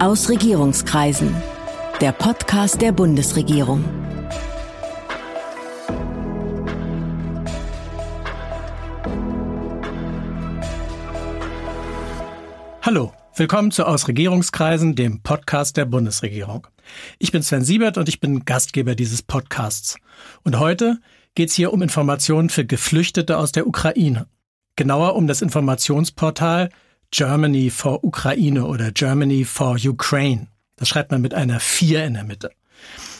Aus Regierungskreisen. Der Podcast der Bundesregierung. Hallo, willkommen zu Aus Regierungskreisen, dem Podcast der Bundesregierung. Ich bin Sven Siebert und ich bin Gastgeber dieses Podcasts. Und heute geht es hier um Informationen für Geflüchtete aus der Ukraine. Genauer um das Informationsportal Germany for Ukraine oder Germany for Ukraine. Das schreibt man mit einer 4 in der Mitte.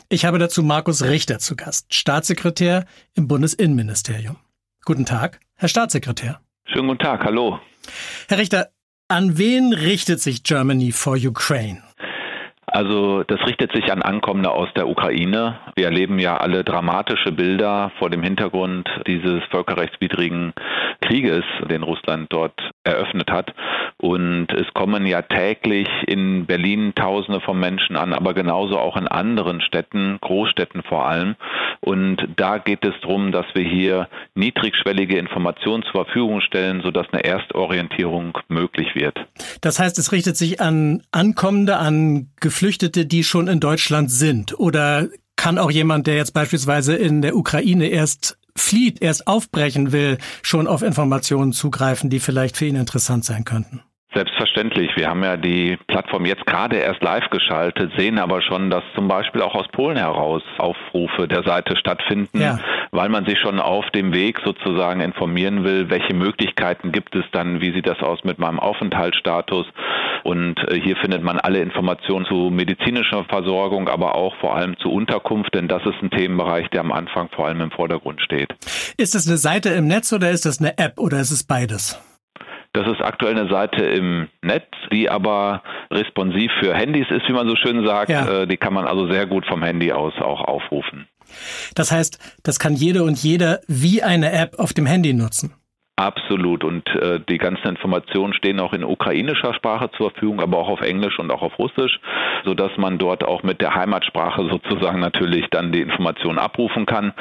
Ich habe dazu Markus Richter zu Gast, Staatssekretär im Bundesinnenministerium. Guten Tag, Herr Staatssekretär. Schönen guten Tag, hallo. Herr Richter, an wen richtet sich Germany for Ukraine? Also das richtet sich an Ankommende aus der Ukraine. Wir erleben ja alle dramatische Bilder vor dem Hintergrund dieses völkerrechtswidrigen Krieges, den Russland dort eröffnet hat. Und es kommen ja täglich in Berlin Tausende von Menschen an, aber genauso auch in anderen Städten, Großstädten vor allem. Und da geht es darum, dass wir hier niedrigschwellige Informationen zur Verfügung stellen, sodass eine Erstorientierung möglich wird. Das heißt, es richtet sich an Ankommende, an Geflüchtete, die schon in Deutschland sind? Oder kann auch jemand, der jetzt beispielsweise in der Ukraine erst flieht, erst aufbrechen will, schon auf Informationen zugreifen, die vielleicht für ihn interessant sein könnten? Selbstverständlich. Wir haben ja die Plattform jetzt gerade erst live geschaltet, sehen aber schon, dass zum Beispiel auch aus Polen heraus Aufrufe der Seite stattfinden, ja. weil man sich schon auf dem Weg sozusagen informieren will, welche Möglichkeiten gibt es dann, wie sieht das aus mit meinem Aufenthaltsstatus. Und äh, hier findet man alle Informationen zu medizinischer Versorgung, aber auch vor allem zu Unterkunft, denn das ist ein Themenbereich, der am Anfang vor allem im Vordergrund steht. Ist das eine Seite im Netz oder ist das eine App oder ist es beides? Das ist aktuell eine Seite im Netz, die aber responsiv für Handys ist, wie man so schön sagt. Ja. Äh, die kann man also sehr gut vom Handy aus auch aufrufen. Das heißt, das kann jede und jeder wie eine App auf dem Handy nutzen. Absolut. Und äh, die ganzen Informationen stehen auch in ukrainischer Sprache zur Verfügung, aber auch auf Englisch und auch auf Russisch, sodass man dort auch mit der Heimatsprache sozusagen natürlich dann die Informationen abrufen kann.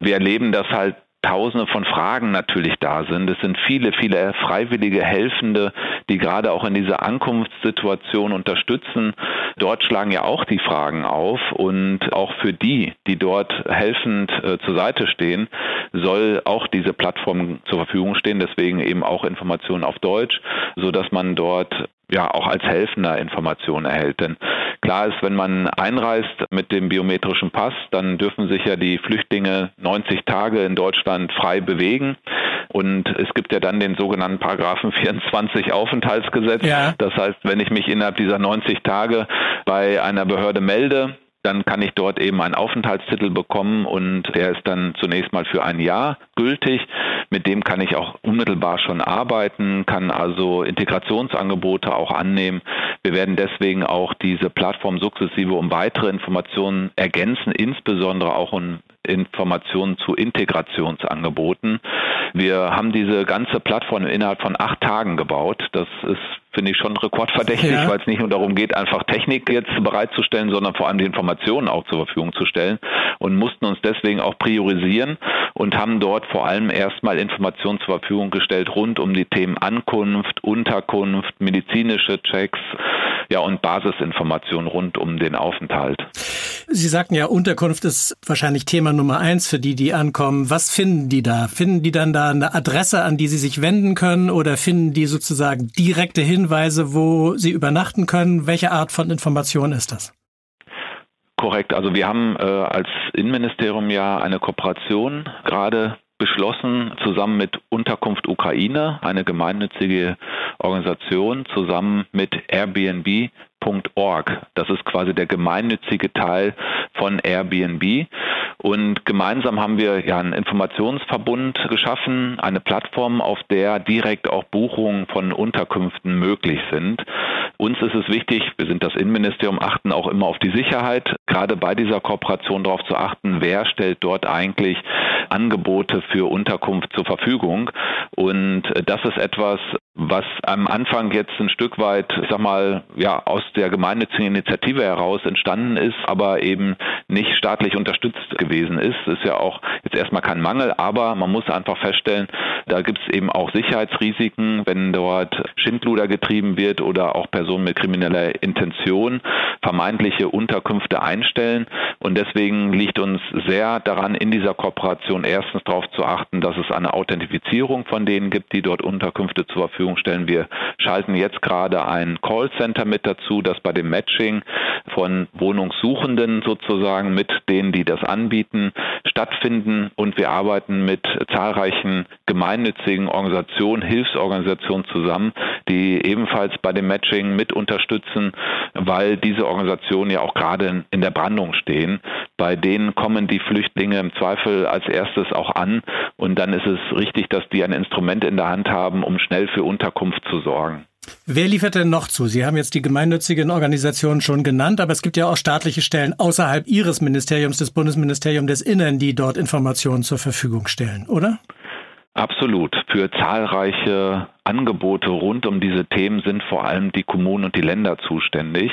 Wir erleben das halt Tausende von Fragen natürlich da sind. Es sind viele, viele freiwillige Helfende, die gerade auch in dieser Ankunftssituation unterstützen. Dort schlagen ja auch die Fragen auf und auch für die, die dort helfend äh, zur Seite stehen, soll auch diese Plattform zur Verfügung stehen. Deswegen eben auch Informationen auf Deutsch, so dass man dort ja auch als Helfender Informationen erhält. Denn klar ist, wenn man einreist mit dem biometrischen Pass, dann dürfen sich ja die Flüchtlinge 90 Tage in Deutschland frei bewegen. Und es gibt ja dann den sogenannten Paragraphen 24 Aufenthaltsgesetz. Ja. Das heißt, wenn ich mich innerhalb dieser 90 Tage bei einer Behörde melde, dann kann ich dort eben einen Aufenthaltstitel bekommen und der ist dann zunächst mal für ein Jahr gültig. Mit dem kann ich auch unmittelbar schon arbeiten, kann also Integrationsangebote auch annehmen. Wir werden deswegen auch diese Plattform sukzessive um weitere Informationen ergänzen, insbesondere auch um Informationen zu Integrationsangeboten. Wir haben diese ganze Plattform innerhalb von acht Tagen gebaut. Das ist finde ich schon rekordverdächtig, ja. weil es nicht nur darum geht, einfach Technik jetzt bereitzustellen, sondern vor allem die Informationen auch zur Verfügung zu stellen und mussten uns deswegen auch priorisieren und haben dort vor allem erstmal Informationen zur Verfügung gestellt rund um die Themen Ankunft, Unterkunft, medizinische Checks, ja und Basisinformationen rund um den Aufenthalt. Sie sagten ja, Unterkunft ist wahrscheinlich Thema Nummer eins für die, die ankommen. Was finden die da? Finden die dann da eine Adresse, an die sie sich wenden können oder finden die sozusagen direkte Hinweise, wo sie übernachten können? Welche Art von Information ist das? Korrekt. Also wir haben äh, als Innenministerium ja eine Kooperation gerade beschlossen, zusammen mit Unterkunft Ukraine, eine gemeinnützige Organisation, zusammen mit Airbnb.org. Das ist quasi der gemeinnützige Teil von Airbnb. Und gemeinsam haben wir ja einen Informationsverbund geschaffen, eine Plattform, auf der direkt auch Buchungen von Unterkünften möglich sind. Uns ist es wichtig, wir sind das Innenministerium, achten auch immer auf die Sicherheit, gerade bei dieser Kooperation darauf zu achten, wer stellt dort eigentlich Angebote für Unterkunft zur Verfügung. Und das ist etwas, was am Anfang jetzt ein Stück weit, ich sag mal, ja, aus der gemeinnützigen Initiative heraus entstanden ist, aber eben nicht staatlich unterstützt gewesen ist. Das ist ja auch jetzt erstmal kein Mangel, aber man muss einfach feststellen, da gibt es eben auch Sicherheitsrisiken, wenn dort Schindluder getrieben wird oder auch Personen mit krimineller Intention vermeintliche Unterkünfte einstellen. Und deswegen liegt uns sehr daran, in dieser Kooperation erstens darauf zu achten, dass es eine Authentifizierung von denen gibt, die dort Unterkünfte zur Verfügung Verfügung stellen. Wir schalten jetzt gerade ein Callcenter mit dazu, das bei dem Matching von Wohnungssuchenden sozusagen mit denen, die das anbieten, stattfinden. Und wir arbeiten mit zahlreichen gemeinnützigen Organisationen, Hilfsorganisationen zusammen, die ebenfalls bei dem Matching mit unterstützen, weil diese Organisationen ja auch gerade in der Brandung stehen. Bei denen kommen die Flüchtlinge im Zweifel als erstes auch an und dann ist es richtig, dass die ein Instrument in der Hand haben, um schnell für Unterkunft zu sorgen. Wer liefert denn noch zu? Sie haben jetzt die gemeinnützigen Organisationen schon genannt, aber es gibt ja auch staatliche Stellen außerhalb Ihres Ministeriums, des Bundesministeriums des Innern, die dort Informationen zur Verfügung stellen, oder? Absolut. Für zahlreiche Angebote rund um diese Themen sind vor allem die Kommunen und die Länder zuständig.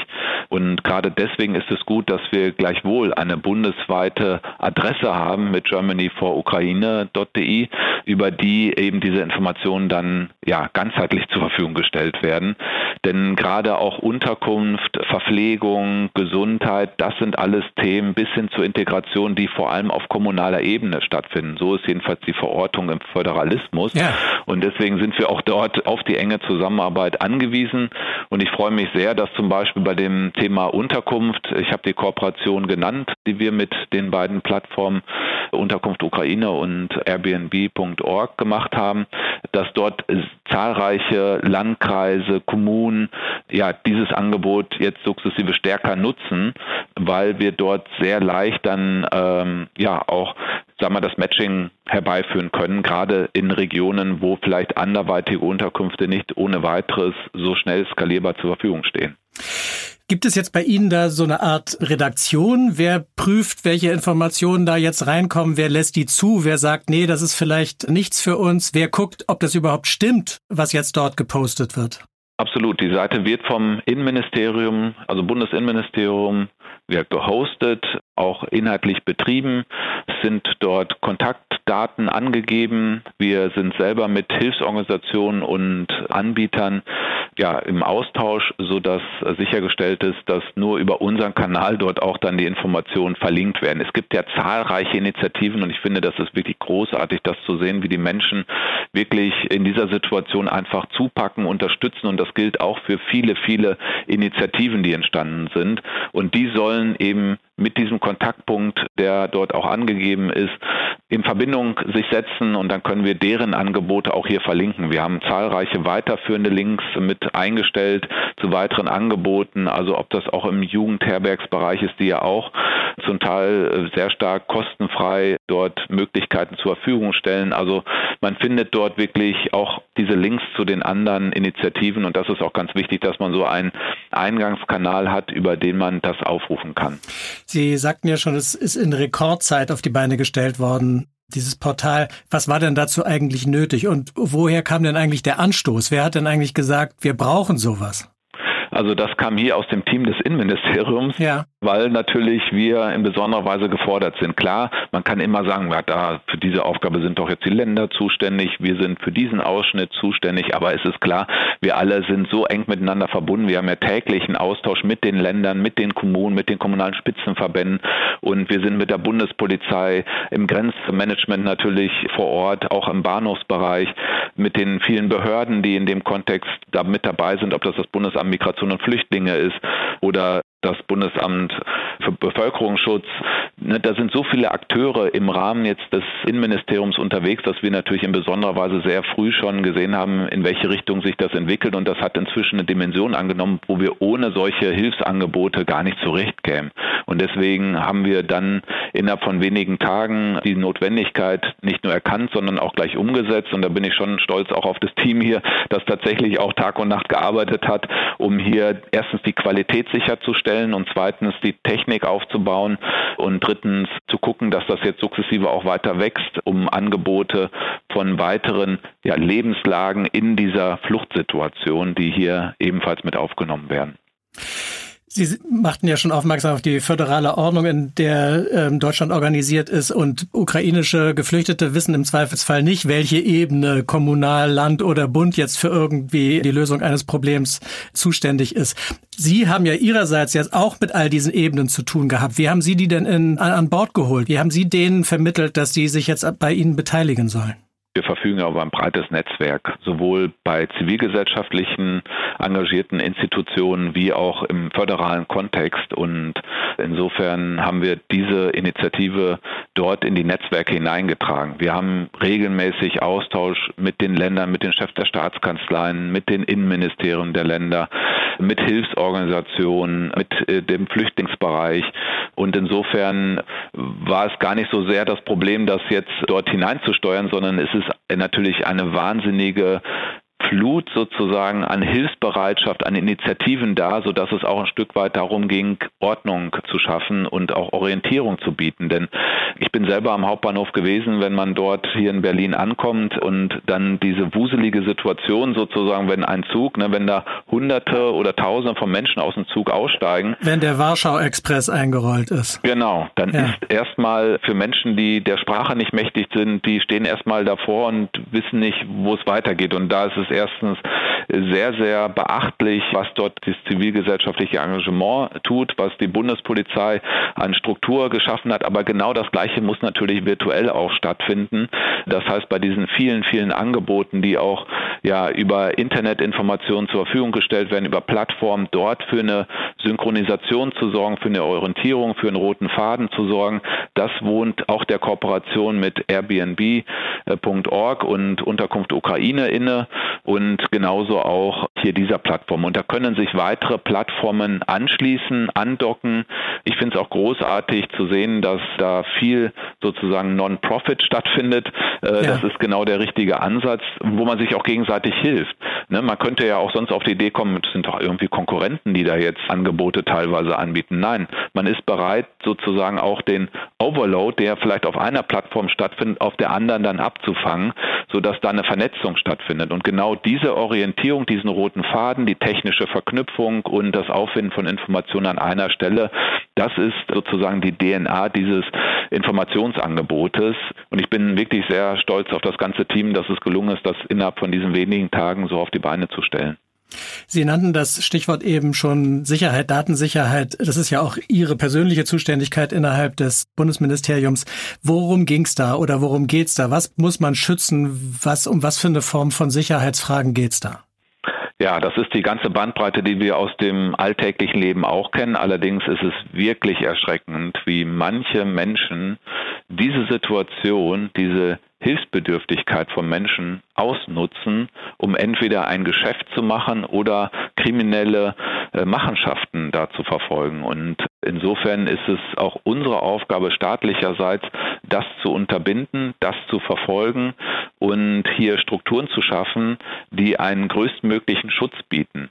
Und gerade deswegen ist es gut, dass wir gleichwohl eine bundesweite Adresse haben mit germanyforukraine.de, über die eben diese Informationen dann ja ganzheitlich zur Verfügung gestellt werden. Denn gerade auch Unterkunft, Verpflegung, Gesundheit, das sind alles Themen bis hin zur Integration, die vor allem auf kommunaler Ebene stattfinden. So ist jedenfalls die Verortung im Föderalismus. Ja. Und deswegen sind wir auch dort dort auf die enge Zusammenarbeit angewiesen. Und ich freue mich sehr, dass zum Beispiel bei dem Thema Unterkunft, ich habe die Kooperation genannt, die wir mit den beiden Plattformen Unterkunft Ukraine und Airbnb.org gemacht haben, dass dort zahlreiche Landkreise, Kommunen ja dieses Angebot jetzt sukzessive stärker nutzen, weil wir dort sehr leicht dann ähm, ja auch sagen wir, das Matching herbeiführen können, gerade in Regionen, wo vielleicht anderweitige Unterkünfte nicht ohne weiteres so schnell skalierbar zur Verfügung stehen. Gibt es jetzt bei Ihnen da so eine Art Redaktion? Wer prüft, welche Informationen da jetzt reinkommen? Wer lässt die zu? Wer sagt, nee, das ist vielleicht nichts für uns? Wer guckt, ob das überhaupt stimmt, was jetzt dort gepostet wird? Absolut. Die Seite wird vom Innenministerium, also Bundesinnenministerium, wird gehostet, auch inhaltlich betrieben. Sind dort Kontaktdaten angegeben. Wir sind selber mit Hilfsorganisationen und Anbietern ja, im Austausch, sodass sichergestellt ist, dass nur über unseren Kanal dort auch dann die Informationen verlinkt werden. Es gibt ja zahlreiche Initiativen und ich finde, das ist wirklich großartig, das zu sehen, wie die Menschen wirklich in dieser Situation einfach zupacken, unterstützen und das gilt auch für viele, viele Initiativen, die entstanden sind und die sollen eben mit diesem Kontaktpunkt, der dort auch angegeben ist, in Verbindung sich setzen und dann können wir deren Angebote auch hier verlinken. Wir haben zahlreiche weiterführende Links mit eingestellt zu weiteren Angeboten, also ob das auch im Jugendherbergsbereich ist, die ja auch zum Teil sehr stark kostenfrei dort Möglichkeiten zur Verfügung stellen. Also man findet dort wirklich auch diese Links zu den anderen Initiativen und das ist auch ganz wichtig, dass man so einen Eingangskanal hat, über den man das aufrufen kann. Sie sagten ja schon, es ist in Rekordzeit auf die Beine gestellt worden dieses Portal. Was war denn dazu eigentlich nötig und woher kam denn eigentlich der Anstoß? Wer hat denn eigentlich gesagt, wir brauchen sowas? Also das kam hier aus dem Team des Innenministeriums, ja. weil natürlich wir in besonderer Weise gefordert sind. Klar, man kann immer sagen, ja, da für diese Aufgabe sind doch jetzt die Länder zuständig, wir sind für diesen Ausschnitt zuständig, aber es ist klar, wir alle sind so eng miteinander verbunden. Wir haben ja täglichen Austausch mit den Ländern, mit den Kommunen, mit den kommunalen Spitzenverbänden und wir sind mit der Bundespolizei im Grenzmanagement natürlich vor Ort, auch im Bahnhofsbereich, mit den vielen Behörden, die in dem Kontext da mit dabei sind, ob das das Bundesamt Migration Und Flüchtlinge ist oder das Bundesamt für Bevölkerungsschutz. Ne, da sind so viele Akteure im Rahmen jetzt des Innenministeriums unterwegs, dass wir natürlich in besonderer Weise sehr früh schon gesehen haben, in welche Richtung sich das entwickelt. Und das hat inzwischen eine Dimension angenommen, wo wir ohne solche Hilfsangebote gar nicht zurechtkämen. Und deswegen haben wir dann innerhalb von wenigen Tagen die Notwendigkeit nicht nur erkannt, sondern auch gleich umgesetzt. Und da bin ich schon stolz auch auf das Team hier, das tatsächlich auch Tag und Nacht gearbeitet hat, um hier erstens die Qualität sicherzustellen sicherzustellen und zweitens die Technik aufzubauen und drittens zu gucken, dass das jetzt sukzessive auch weiter wächst, um Angebote von weiteren ja, Lebenslagen in dieser Fluchtsituation, die hier ebenfalls mit aufgenommen werden. Sie machten ja schon aufmerksam auf die föderale Ordnung, in der ähm, Deutschland organisiert ist und ukrainische Geflüchtete wissen im Zweifelsfall nicht, welche Ebene Kommunal, Land oder Bund jetzt für irgendwie die Lösung eines Problems zuständig ist. Sie haben ja Ihrerseits jetzt auch mit all diesen Ebenen zu tun gehabt. Wie haben Sie die denn in, an Bord geholt? Wie haben Sie denen vermittelt, dass die sich jetzt bei Ihnen beteiligen sollen? Wir verfügen über ein breites Netzwerk, sowohl bei zivilgesellschaftlichen engagierten Institutionen wie auch im föderalen Kontext. Und insofern haben wir diese Initiative dort in die Netzwerke hineingetragen. Wir haben regelmäßig Austausch mit den Ländern, mit den Chefs der Staatskanzleien, mit den Innenministerien der Länder, mit Hilfsorganisationen, mit äh, dem Flüchtlingsbereich. Und insofern war es gar nicht so sehr das Problem, das jetzt dort hineinzusteuern, sondern es ist natürlich eine wahnsinnige Flut sozusagen an Hilfsbereitschaft, an Initiativen da, sodass es auch ein Stück weit darum ging, Ordnung zu schaffen und auch Orientierung zu bieten. Denn ich bin selber am Hauptbahnhof gewesen, wenn man dort hier in Berlin ankommt und dann diese wuselige Situation sozusagen, wenn ein Zug, ne, wenn da Hunderte oder Tausende von Menschen aus dem Zug aussteigen. Wenn der Warschau-Express eingerollt ist. Genau, dann ja. ist erstmal für Menschen, die der Sprache nicht mächtig sind, die stehen erstmal davor und wissen nicht, wo es weitergeht. Und da ist es erstens sehr, sehr beachtlich, was dort das zivilgesellschaftliche Engagement tut, was die Bundespolizei an Struktur geschaffen hat. Aber genau das Gleiche muss natürlich virtuell auch stattfinden. Das heißt, bei diesen vielen, vielen Angeboten, die auch ja über Internetinformationen zur Verfügung gestellt werden, über Plattformen dort für eine Synchronisation zu sorgen, für eine Orientierung, für einen roten Faden zu sorgen, das wohnt auch der Kooperation mit Airbnb.org und Unterkunft Ukraine inne und genauso auch hier dieser Plattform. Und da können sich weitere Plattformen anschließen, andocken. Ich finde es auch großartig zu sehen, dass da viel sozusagen Non-Profit stattfindet. Äh, ja. Das ist genau der richtige Ansatz, wo man sich auch gegenseitig hilft. Ne, man könnte ja auch sonst auf die Idee kommen, es sind doch irgendwie Konkurrenten, die da jetzt Angebote teilweise anbieten. Nein, man ist bereit, sozusagen auch den Overload, der vielleicht auf einer Plattform stattfindet, auf der anderen dann abzufangen, sodass da eine Vernetzung stattfindet. Und genau diese Orientierung, diesen roten Faden, die technische Verknüpfung und das Auffinden von Informationen an einer Stelle, das ist sozusagen die DNA dieses Informationsangebotes. Und ich bin wirklich sehr stolz auf das ganze Team, dass es gelungen ist, das innerhalb von diesen wenigen Tagen so auf die Beine zu stellen. Sie nannten das Stichwort eben schon Sicherheit, Datensicherheit. Das ist ja auch Ihre persönliche Zuständigkeit innerhalb des Bundesministeriums. Worum ging es da oder worum geht's da? Was muss man schützen? Was, um was für eine Form von Sicherheitsfragen geht's da? Ja, das ist die ganze Bandbreite, die wir aus dem alltäglichen Leben auch kennen. Allerdings ist es wirklich erschreckend, wie manche Menschen diese Situation, diese Hilfsbedürftigkeit von Menschen ausnutzen, um entweder ein Geschäft zu machen oder kriminelle äh, Machenschaften da zu verfolgen. Und insofern ist es auch unsere Aufgabe staatlicherseits, das zu unterbinden, das zu verfolgen und hier Strukturen zu schaffen, die einen größtmöglichen Schutz bieten.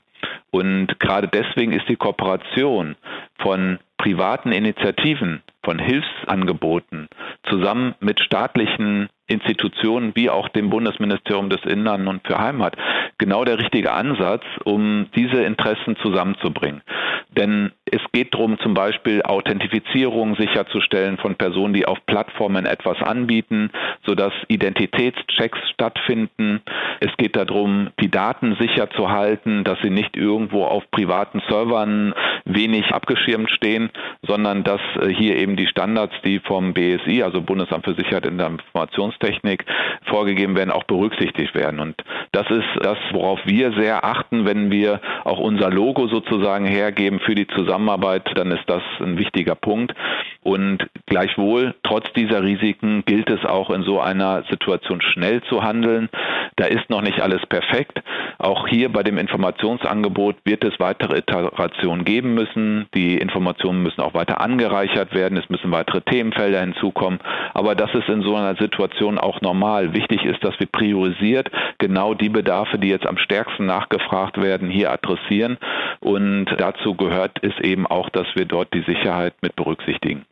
Und gerade deswegen ist die Kooperation von privaten Initiativen, von Hilfsangeboten zusammen mit staatlichen Institutionen wie auch dem Bundesministerium des Innern und für Heimat genau der richtige Ansatz, um diese Interessen zusammenzubringen. Denn es geht darum, zum Beispiel Authentifizierung sicherzustellen von Personen, die auf Plattformen etwas anbieten, sodass Identitätschecks stattfinden. Es geht darum, die Daten sicher zu halten, dass sie nicht irgendwo auf privaten Servern wenig abgeschirmt stehen, sondern dass äh, hier eben die Standards, die vom BSI, also Bundesamt für Sicherheit in der Informationstechnik, vorgegeben werden, auch berücksichtigt werden. Und das ist das, worauf wir sehr achten, wenn wir auch unser Logo sozusagen hergeben für die Zusammenarbeit, dann ist das ein wichtiger Punkt. Und gleichwohl, trotz dieser Risiken, gilt es auch in so einer Situation schnell zu handeln. Da ist noch nicht alles perfekt. Auch hier bei dem Informationsangebot wird es weitere Iterationen geben müssen. Die Informationen müssen auch weiter angereichert werden. Es müssen weitere Themenfelder hinzukommen. Aber das ist in so einer Situation auch normal. Wichtig ist, dass wir priorisiert genau die Bedarfe, die jetzt am stärksten nachgefragt werden, hier adressieren Und dazu gehört es eben auch, dass wir dort die Sicherheit mit berücksichtigen.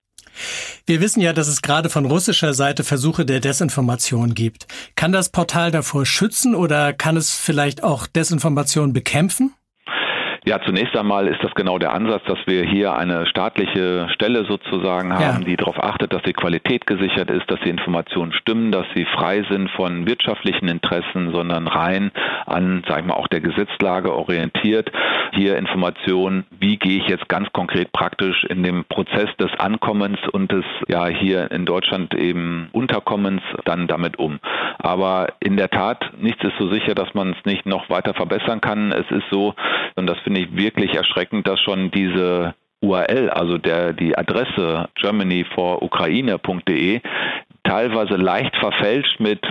Wir wissen ja, dass es gerade von russischer Seite Versuche der Desinformation gibt. Kann das Portal davor schützen oder kann es vielleicht auch Desinformation bekämpfen? Ja, zunächst einmal ist das genau der Ansatz, dass wir hier eine staatliche Stelle sozusagen haben, ja. die darauf achtet, dass die Qualität gesichert ist, dass die Informationen stimmen, dass sie frei sind von wirtschaftlichen Interessen, sondern rein an, sag ich mal, auch der Gesetzlage orientiert. Hier Informationen, wie gehe ich jetzt ganz konkret praktisch in dem Prozess des Ankommens und des ja hier in Deutschland eben Unterkommens dann damit um. Aber in der Tat, nichts ist so sicher, dass man es nicht noch weiter verbessern kann. Es ist so, und das finde finde ich wirklich erschreckend, dass schon diese URL, also der, die Adresse germanyforukraine.de, teilweise leicht verfälscht mit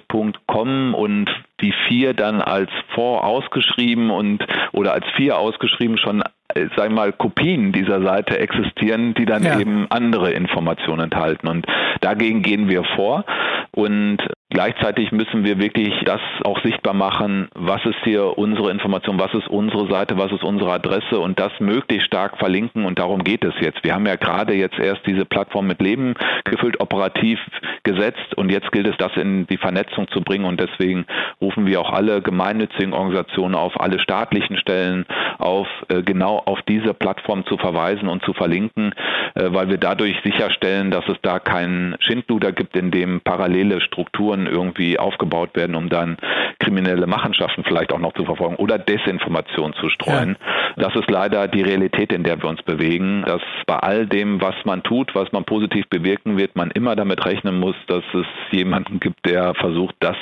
.com und die vier dann als vor ausgeschrieben und oder als vier ausgeschrieben schon äh, sag mal, Kopien dieser Seite existieren, die dann ja. eben andere Informationen enthalten. Und dagegen gehen wir vor. Und Gleichzeitig müssen wir wirklich das auch sichtbar machen, was ist hier unsere Information, was ist unsere Seite, was ist unsere Adresse und das möglichst stark verlinken und darum geht es jetzt. Wir haben ja gerade jetzt erst diese Plattform mit Leben gefüllt, operativ gesetzt und jetzt gilt es, das in die Vernetzung zu bringen und deswegen rufen wir auch alle gemeinnützigen Organisationen auf, alle staatlichen Stellen auf, äh, genau auf diese Plattform zu verweisen und zu verlinken, äh, weil wir dadurch sicherstellen, dass es da keinen Schindluder gibt, in dem parallele Strukturen Strukturen irgendwie aufgebaut werden, um dann kriminelle Machenschaften vielleicht auch noch zu verfolgen oder Desinformation zu streuen. Ja. Das ist leider die Realität, in der wir uns bewegen, dass bei all dem, was man tut, was man positiv bewirken wird, man immer damit rechnen muss, dass es jemanden gibt, der versucht, das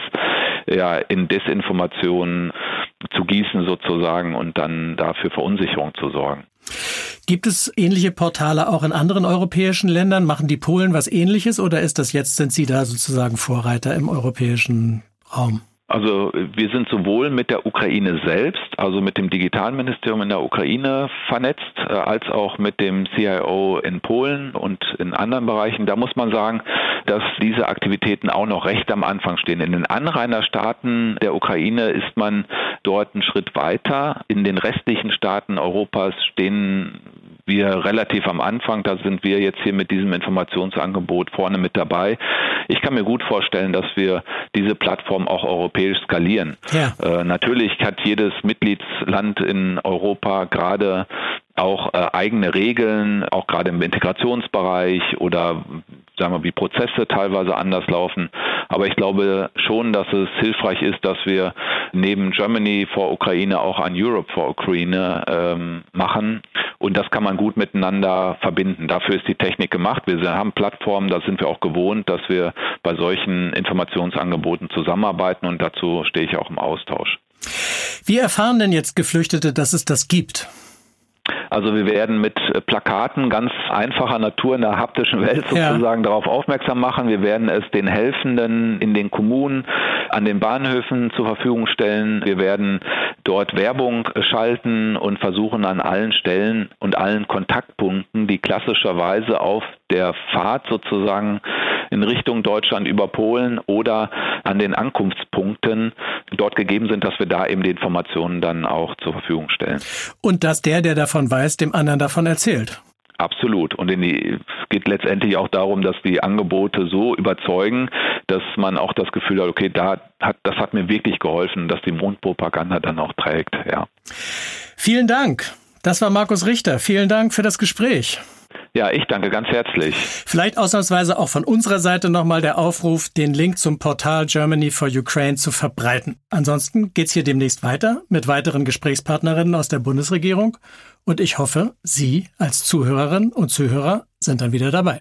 ja in Desinformation zu gießen sozusagen und dann dafür Verunsicherung zu sorgen. Gibt es ähnliche Portale auch in anderen europäischen Ländern? Machen die Polen was ähnliches oder ist das jetzt, sind Sie da sozusagen Vorreiter im europäischen Raum? Also wir sind sowohl mit der Ukraine selbst, also mit dem Digitalministerium in der Ukraine vernetzt, äh, als auch mit dem CIO in Polen und in anderen Bereichen. Da muss man sagen, dass diese Aktivitäten auch noch recht am Anfang stehen. In den Anrainerstaaten der Ukraine ist man dort einen Schritt weiter. In den restlichen Staaten Europas stehen wir relativ am Anfang. Da sind wir jetzt hier mit diesem Informationsangebot vorne mit dabei. Ich kann mir gut vorstellen, dass wir diese Plattform auch europäisch skalieren. Ja. Äh, natürlich hat jedes Mitgliedsland in Europa gerade auch äh, eigene Regeln, auch gerade im Integrationsbereich oder sagen wir, wie Prozesse teilweise anders laufen. Aber ich glaube schon, dass es hilfreich ist, dass wir neben Germany for Ukraine auch ein Europe for Ukraine ähm, machen. Und das kann man gut miteinander verbinden. Dafür ist die Technik gemacht. Wir haben Plattformen, da sind wir auch gewohnt, dass wir bei solchen Informationsangeboten zusammenarbeiten und dazu stehe ich auch im Austausch. Wie erfahren denn jetzt Geflüchtete, dass es das gibt? Also wir werden mit äh, Plakaten ganz einfacher Natur in der haptischen Welt sozusagen ja. darauf aufmerksam machen. Wir werden es den Helfenden in den Kommunen, an den Bahnhöfen zur Verfügung stellen. Wir werden dort Werbung schalten und versuchen an allen Stellen und allen Kontaktpunkten, die klassischerweise auf der Fahrt sozusagen in Richtung Deutschland über Polen oder an den Ankunftspunkten dort gegeben sind, dass wir da eben die Informationen dann auch zur Verfügung stellen. Und dass der, der davon weiß, dem anderen davon erzählt. Absolut. Und die, es geht letztendlich auch darum, dass die Angebote so überzeugen, dass man auch das Gefühl hat, okay, da hat, das hat mir wirklich geholfen, dass die Mondpropaganda dann auch trägt, ja. Vielen Dank. Das war Markus Richter. Vielen Dank für das Gespräch. Ja, ich danke ganz herzlich. Vielleicht ausnahmsweise auch von unserer Seite nochmal der Aufruf, den Link zum Portal Germany for Ukraine zu verbreiten. Ansonsten geht's hier demnächst weiter mit weiteren Gesprächspartnerinnen aus der Bundesregierung und ich hoffe, Sie als Zuhörerinnen und Zuhörer sind dann wieder dabei.